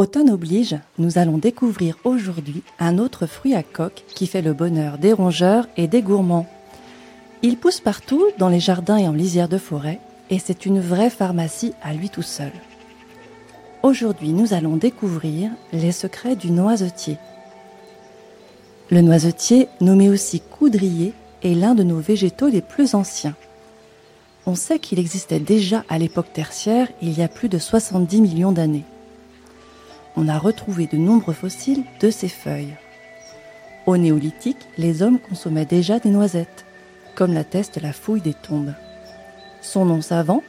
Automne oblige, nous allons découvrir aujourd'hui un autre fruit à coque qui fait le bonheur des rongeurs et des gourmands. Il pousse partout, dans les jardins et en lisière de forêt, et c'est une vraie pharmacie à lui tout seul. Aujourd'hui, nous allons découvrir les secrets du noisetier. Le noisetier, nommé aussi coudrier, est l'un de nos végétaux les plus anciens. On sait qu'il existait déjà à l'époque tertiaire, il y a plus de 70 millions d'années on a retrouvé de nombreux fossiles de ces feuilles. Au néolithique, les hommes consommaient déjà des noisettes, comme l'atteste la fouille des tombes. Son nom savant,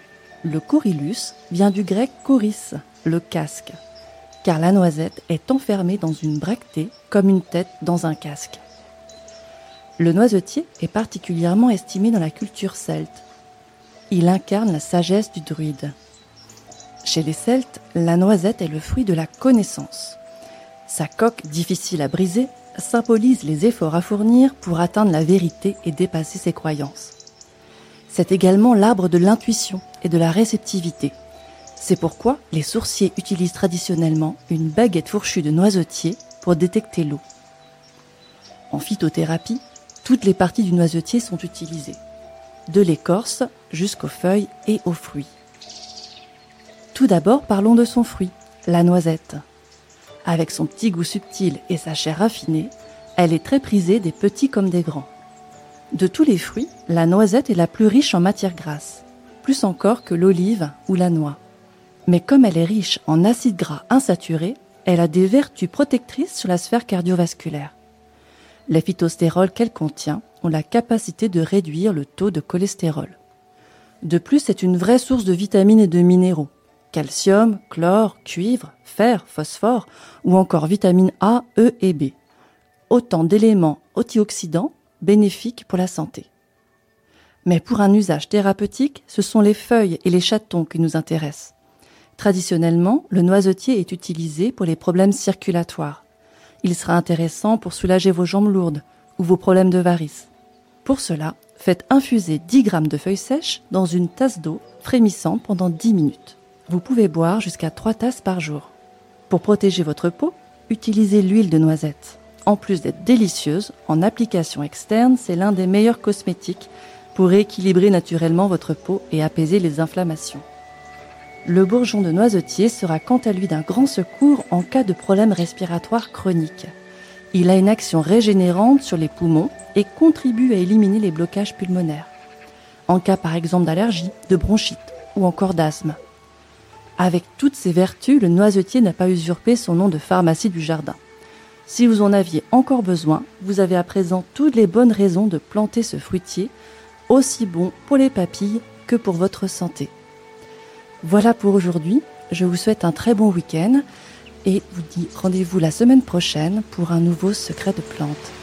le corylus, vient du grec coris, le casque, car la noisette est enfermée dans une bractée comme une tête dans un casque. Le noisetier est particulièrement estimé dans la culture celte. Il incarne la sagesse du druide. Chez les Celtes, la noisette est le fruit de la connaissance. Sa coque, difficile à briser, symbolise les efforts à fournir pour atteindre la vérité et dépasser ses croyances. C'est également l'arbre de l'intuition et de la réceptivité. C'est pourquoi les sourciers utilisent traditionnellement une baguette fourchue de noisetier pour détecter l'eau. En phytothérapie, toutes les parties du noisetier sont utilisées, de l'écorce jusqu'aux feuilles et aux fruits. Tout d'abord, parlons de son fruit, la noisette. Avec son petit goût subtil et sa chair raffinée, elle est très prisée des petits comme des grands. De tous les fruits, la noisette est la plus riche en matière grasse, plus encore que l'olive ou la noix. Mais comme elle est riche en acides gras insaturés, elle a des vertus protectrices sur la sphère cardiovasculaire. Les phytostérols qu'elle contient ont la capacité de réduire le taux de cholestérol. De plus, c'est une vraie source de vitamines et de minéraux, calcium, chlore, cuivre, fer, phosphore ou encore vitamines A, E et B. Autant d'éléments antioxydants bénéfiques pour la santé. Mais pour un usage thérapeutique, ce sont les feuilles et les chatons qui nous intéressent. Traditionnellement, le noisetier est utilisé pour les problèmes circulatoires. Il sera intéressant pour soulager vos jambes lourdes ou vos problèmes de varices. Pour cela, faites infuser 10 g de feuilles sèches dans une tasse d'eau frémissante pendant 10 minutes. Vous pouvez boire jusqu'à 3 tasses par jour. Pour protéger votre peau, utilisez l'huile de noisette. En plus d'être délicieuse, en application externe, c'est l'un des meilleurs cosmétiques pour rééquilibrer naturellement votre peau et apaiser les inflammations. Le bourgeon de noisetier sera quant à lui d'un grand secours en cas de problème respiratoire chronique. Il a une action régénérante sur les poumons et contribue à éliminer les blocages pulmonaires. En cas par exemple d'allergie, de bronchite ou encore d'asthme. Avec toutes ces vertus, le noisetier n'a pas usurpé son nom de pharmacie du jardin. Si vous en aviez encore besoin, vous avez à présent toutes les bonnes raisons de planter ce fruitier, aussi bon pour les papilles que pour votre santé. Voilà pour aujourd'hui, je vous souhaite un très bon week-end et vous dis rendez-vous la semaine prochaine pour un nouveau secret de plante.